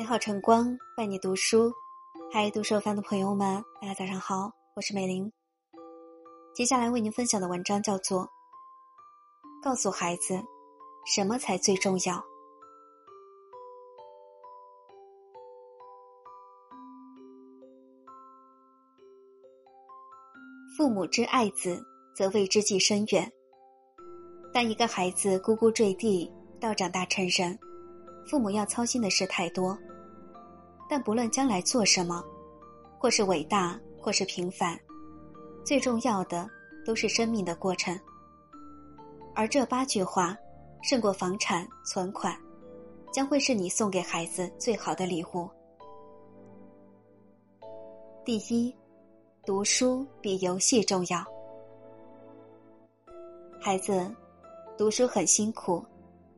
美好晨光伴你读书，嗨，读书番的朋友们，大家早上好，我是美玲。接下来为您分享的文章叫做《告诉孩子什么才最重要》。父母之爱子，则为之计深远。当一个孩子呱呱坠地到长大成人，父母要操心的事太多。但不论将来做什么，或是伟大，或是平凡，最重要的都是生命的过程。而这八句话，胜过房产、存款，将会是你送给孩子最好的礼物。第一，读书比游戏重要。孩子。读书很辛苦，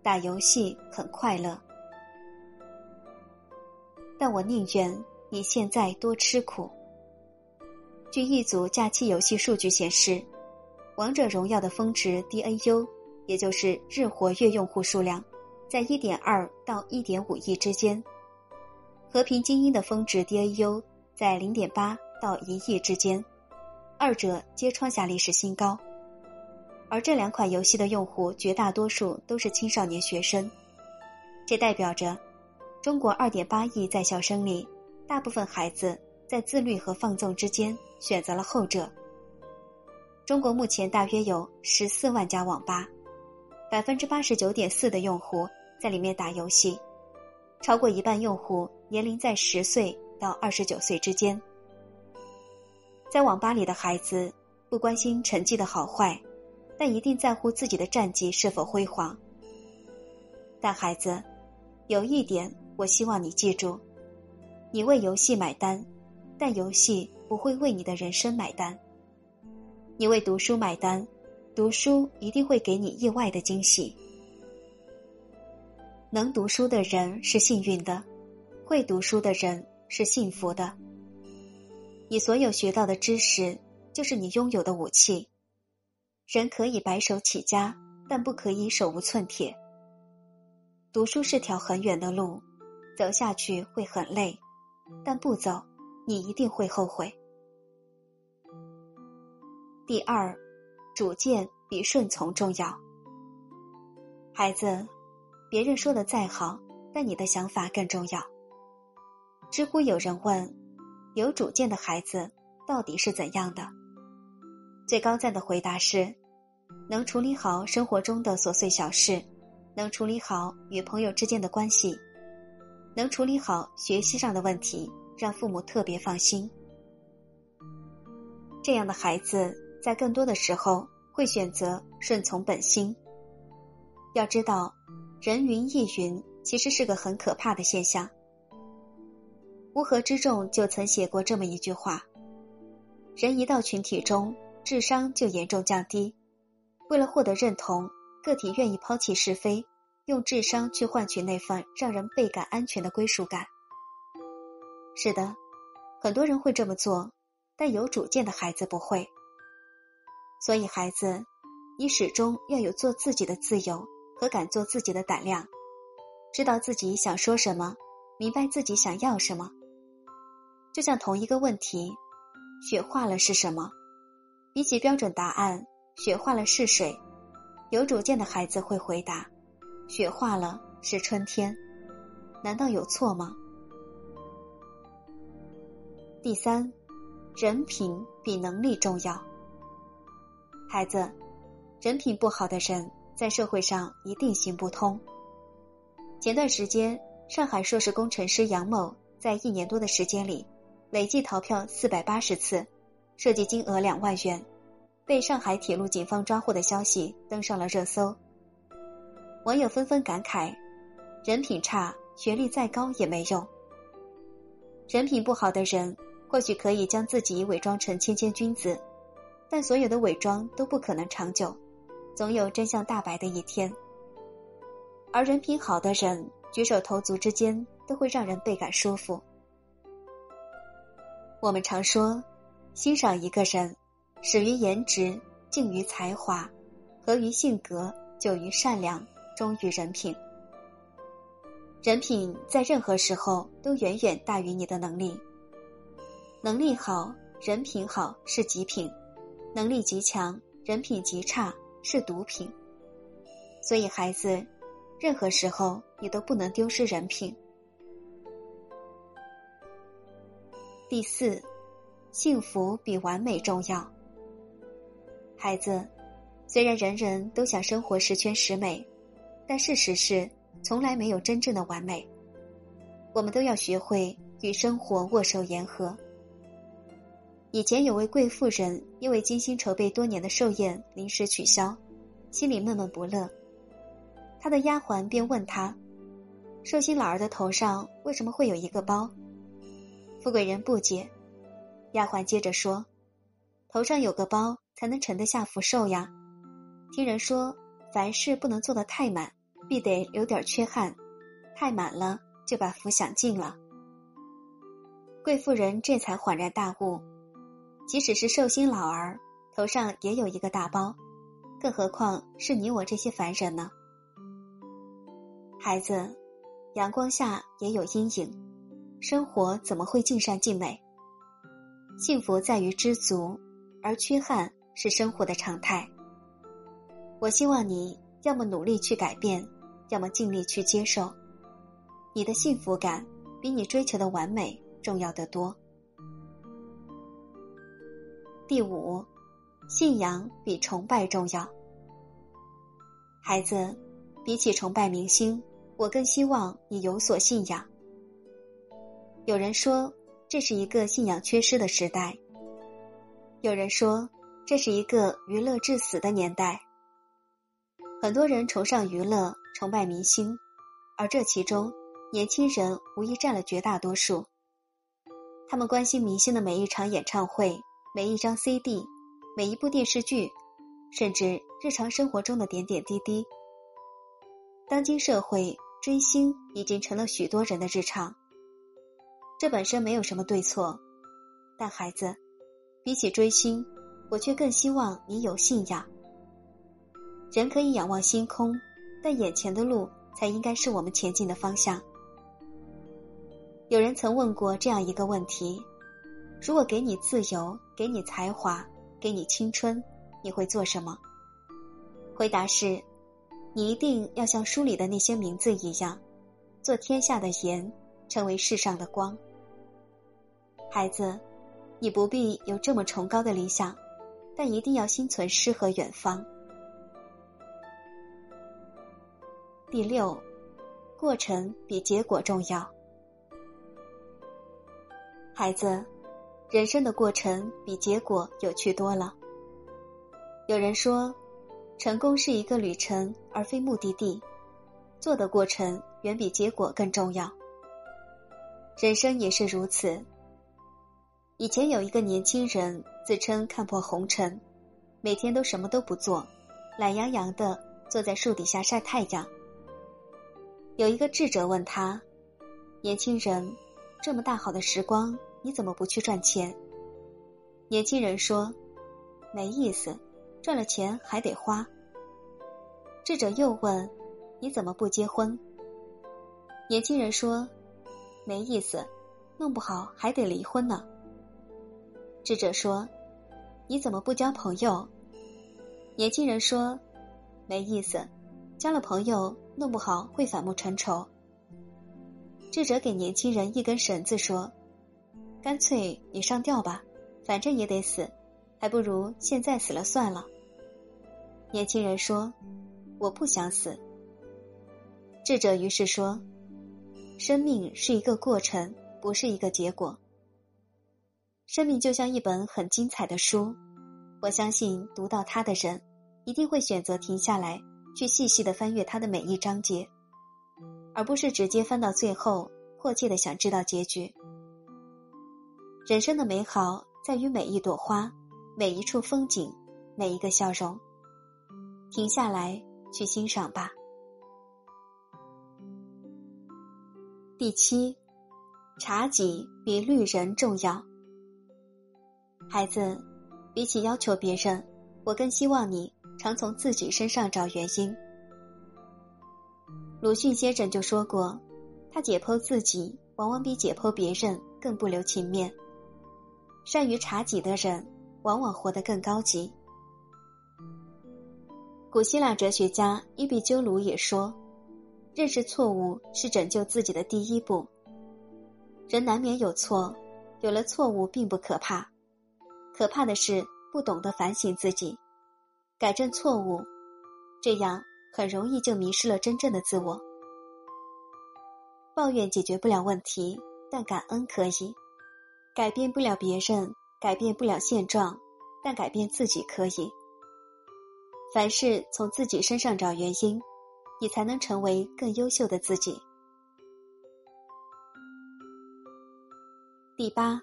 打游戏很快乐，但我宁愿你现在多吃苦。据一组假期游戏数据显示，《王者荣耀》的峰值 DAU，也就是日活跃用户数量，在1.2到1.5亿之间；《和平精英》的峰值 DAU 在0.8到1亿之间，二者皆创下历史新高。而这两款游戏的用户绝大多数都是青少年学生，这代表着中国二点八亿在校生里，大部分孩子在自律和放纵之间选择了后者。中国目前大约有十四万家网吧，百分之八十九点四的用户在里面打游戏，超过一半用户年龄在十岁到二十九岁之间。在网吧里的孩子不关心成绩的好坏。但一定在乎自己的战绩是否辉煌。但孩子，有一点我希望你记住：你为游戏买单，但游戏不会为你的人生买单。你为读书买单，读书一定会给你意外的惊喜。能读书的人是幸运的，会读书的人是幸福的。你所有学到的知识，就是你拥有的武器。人可以白手起家，但不可以手无寸铁。读书是条很远的路，走下去会很累，但不走，你一定会后悔。第二，主见比顺从重要。孩子，别人说的再好，但你的想法更重要。知乎有人问：有主见的孩子到底是怎样的？最高赞的回答是：能处理好生活中的琐碎小事，能处理好与朋友之间的关系，能处理好学习上的问题，让父母特别放心。这样的孩子在更多的时候会选择顺从本心。要知道，人云亦云其实是个很可怕的现象。乌合之众就曾写过这么一句话：人一到群体中。智商就严重降低。为了获得认同，个体愿意抛弃是非，用智商去换取那份让人倍感安全的归属感。是的，很多人会这么做，但有主见的孩子不会。所以，孩子，你始终要有做自己的自由和敢做自己的胆量，知道自己想说什么，明白自己想要什么。就像同一个问题，雪化了是什么？比起标准答案，雪化了是水。有主见的孩子会回答：“雪化了是春天。”难道有错吗？第三，人品比能力重要。孩子，人品不好的人在社会上一定行不通。前段时间，上海硕士工程师杨某在一年多的时间里，累计逃票四百八十次。涉及金额两万元，被上海铁路警方抓获的消息登上了热搜。网友纷纷感慨：人品差，学历再高也没用。人品不好的人，或许可以将自己伪装成谦谦君子，但所有的伪装都不可能长久，总有真相大白的一天。而人品好的人，举手投足之间都会让人倍感舒服。我们常说。欣赏一个人，始于颜值，敬于才华，合于性格，久于善良，忠于人品。人品在任何时候都远远大于你的能力。能力好，人品好是极品；能力极强，人品极差是毒品。所以，孩子，任何时候你都不能丢失人品。第四，幸福比完美重要。孩子，虽然人人都想生活十全十美，但事实是，从来没有真正的完美。我们都要学会与生活握手言和。以前有位贵妇人，因为精心筹备多年的寿宴临时取消，心里闷闷不乐。她的丫鬟便问她：“寿星老儿的头上为什么会有一个包？”富贵人不解，丫鬟接着说：“头上有个包，才能沉得下福寿呀。听人说，凡事不能做得太满，必得留点缺憾，太满了就把福享尽了。”贵妇人这才恍然大悟：即使是寿星老儿头上也有一个大包，更何况是你我这些凡人呢？孩子，阳光下也有阴影。生活怎么会尽善尽美？幸福在于知足，而缺憾是生活的常态。我希望你要么努力去改变，要么尽力去接受。你的幸福感比你追求的完美重要的多。第五，信仰比崇拜重要。孩子，比起崇拜明星，我更希望你有所信仰。有人说，这是一个信仰缺失的时代；有人说，这是一个娱乐至死的年代。很多人崇尚娱乐，崇拜明星，而这其中，年轻人无疑占了绝大多数。他们关心明星的每一场演唱会、每一张 CD、每一部电视剧，甚至日常生活中的点点滴滴。当今社会，追星已经成了许多人的日常。这本身没有什么对错，但孩子，比起追星，我却更希望你有信仰。人可以仰望星空，但眼前的路才应该是我们前进的方向。有人曾问过这样一个问题：如果给你自由，给你才华，给你青春，你会做什么？回答是：你一定要像书里的那些名字一样，做天下的盐，成为世上的光。孩子，你不必有这么崇高的理想，但一定要心存诗和远方。第六，过程比结果重要。孩子，人生的过程比结果有趣多了。有人说，成功是一个旅程，而非目的地，做的过程远比结果更重要。人生也是如此。以前有一个年轻人自称看破红尘，每天都什么都不做，懒洋洋的坐在树底下晒太阳。有一个智者问他：“年轻人，这么大好的时光，你怎么不去赚钱？”年轻人说：“没意思，赚了钱还得花。”智者又问：“你怎么不结婚？”年轻人说：“没意思，弄不好还得离婚呢。”智者说：“你怎么不交朋友？”年轻人说：“没意思，交了朋友弄不好会反目成仇。”智者给年轻人一根绳子说：“干脆你上吊吧，反正也得死，还不如现在死了算了。”年轻人说：“我不想死。”智者于是说：“生命是一个过程，不是一个结果。”生命就像一本很精彩的书，我相信读到它的人，一定会选择停下来，去细细的翻阅它的每一章节，而不是直接翻到最后，迫切的想知道结局。人生的美好在于每一朵花，每一处风景，每一个笑容。停下来，去欣赏吧。第七，茶几比绿人重要。孩子，比起要求别人，我更希望你常从自己身上找原因。鲁迅先生就说过：“他解剖自己，往往比解剖别人更不留情面。善于察己的人，往往活得更高级。古希腊哲学家伊壁鸠鲁也说：“认识错误是拯救自己的第一步。”人难免有错，有了错误并不可怕，可怕的是不懂得反省自己，改正错误，这样很容易就迷失了真正的自我。抱怨解决不了问题，但感恩可以。改变不了别人，改变不了现状，但改变自己可以。凡事从自己身上找原因，你才能成为更优秀的自己。第八，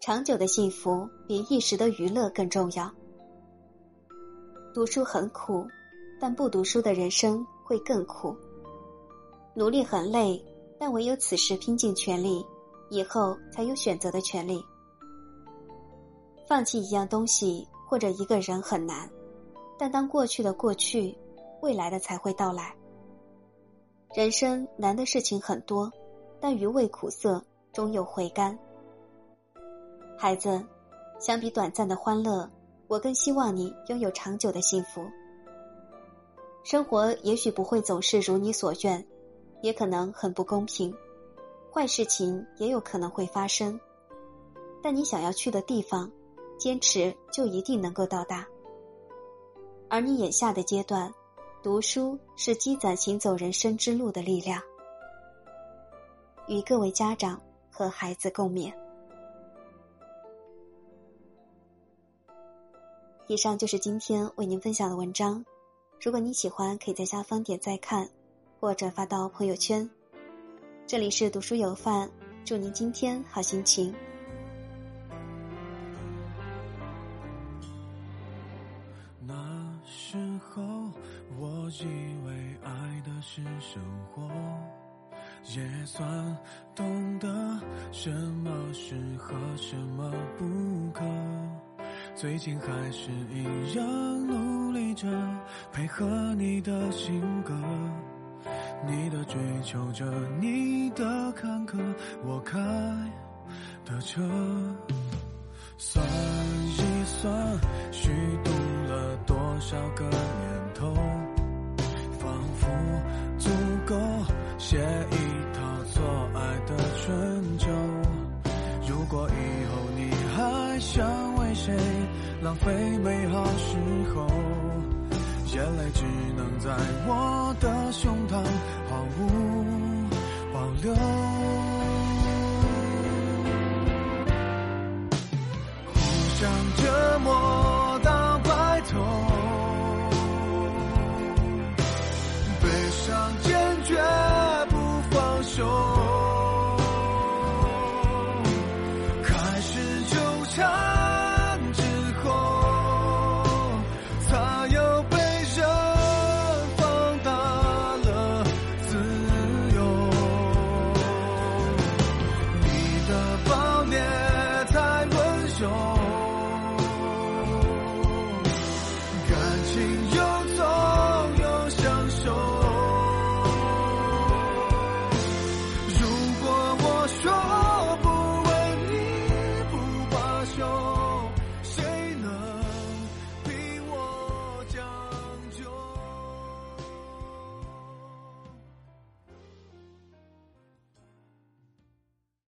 长久的幸福比一时的娱乐更重要。读书很苦，但不读书的人生会更苦。努力很累，但唯有此时拼尽全力。以后才有选择的权利。放弃一样东西或者一个人很难，但当过去的过去，未来的才会到来。人生难的事情很多，但余味苦涩终有回甘。孩子，相比短暂的欢乐，我更希望你拥有长久的幸福。生活也许不会总是如你所愿，也可能很不公平。坏事情也有可能会发生，但你想要去的地方，坚持就一定能够到达。而你眼下的阶段，读书是积攒行走人生之路的力量。与各位家长和孩子共勉。以上就是今天为您分享的文章，如果你喜欢，可以在下方点赞看，或转发到朋友圈。这里是读书有范，祝您今天好心情。那时候我以为爱的是生活，也算懂得什么适合，什么不可。最近还是一样努力着，配合你的性格。你的追求者，你的坎坷，我开的车。算一算，虚度了多少个年头，仿佛足够写一非美好时候眼泪只能在我的胸膛毫无保留。互相折磨